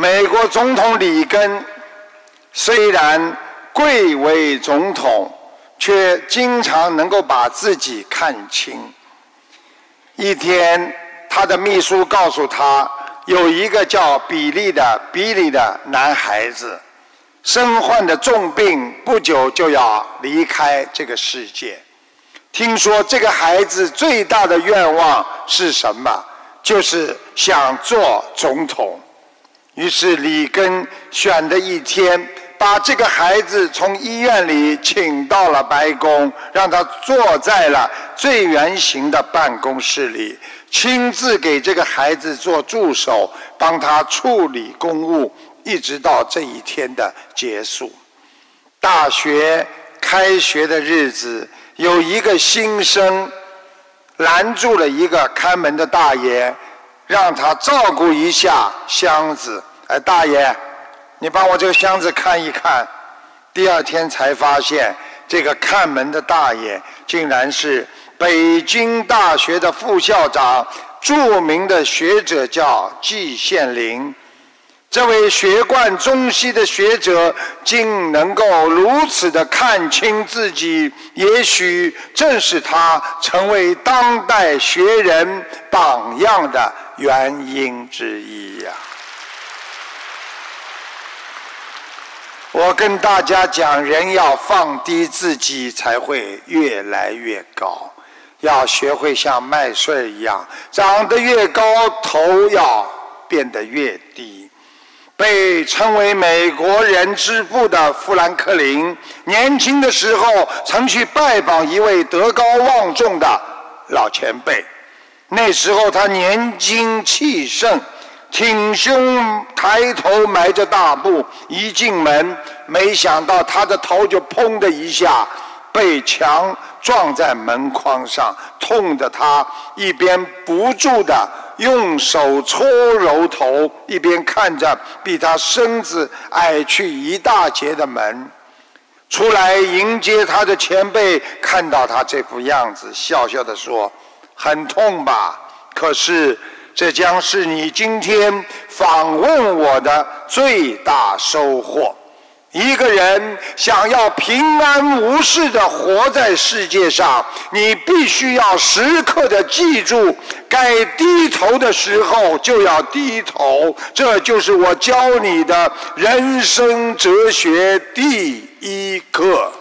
美国总统里根虽然贵为总统，却经常能够把自己看清。一天，他的秘书告诉他，有一个叫比利的比利的男孩子，身患的重病，不久就要离开这个世界。听说这个孩子最大的愿望是什么？就是想做总统。于是里根选的一天，把这个孩子从医院里请到了白宫，让他坐在了最圆形的办公室里，亲自给这个孩子做助手，帮他处理公务，一直到这一天的结束。大学开学的日子。有一个新生拦住了一个看门的大爷，让他照顾一下箱子。哎，大爷，你把我这个箱子看一看。第二天才发现，这个看门的大爷竟然是北京大学的副校长，著名的学者叫季羡林。这位学贯中西的学者，竟能够如此的看清自己，也许正是他成为当代学人榜样的原因之一呀！我跟大家讲，人要放低自己，才会越来越高。要学会像麦穗一样，长得越高，头要变得越低。被称为美国人之父的富兰克林，年轻的时候曾去拜访一位德高望重的老前辈。那时候他年轻气盛，挺胸抬头，迈着大步，一进门，没想到他的头就砰的一下被墙撞在门框上，痛得他一边不住的。用手搓揉头，一边看着比他身子矮去一大截的门，出来迎接他的前辈看到他这副样子，笑笑的说：“很痛吧？可是这将是你今天访问我的最大收获。”一个人想要平安无事的活在世界上，你必须要时刻的记住，该低头的时候就要低头。这就是我教你的人生哲学第一课。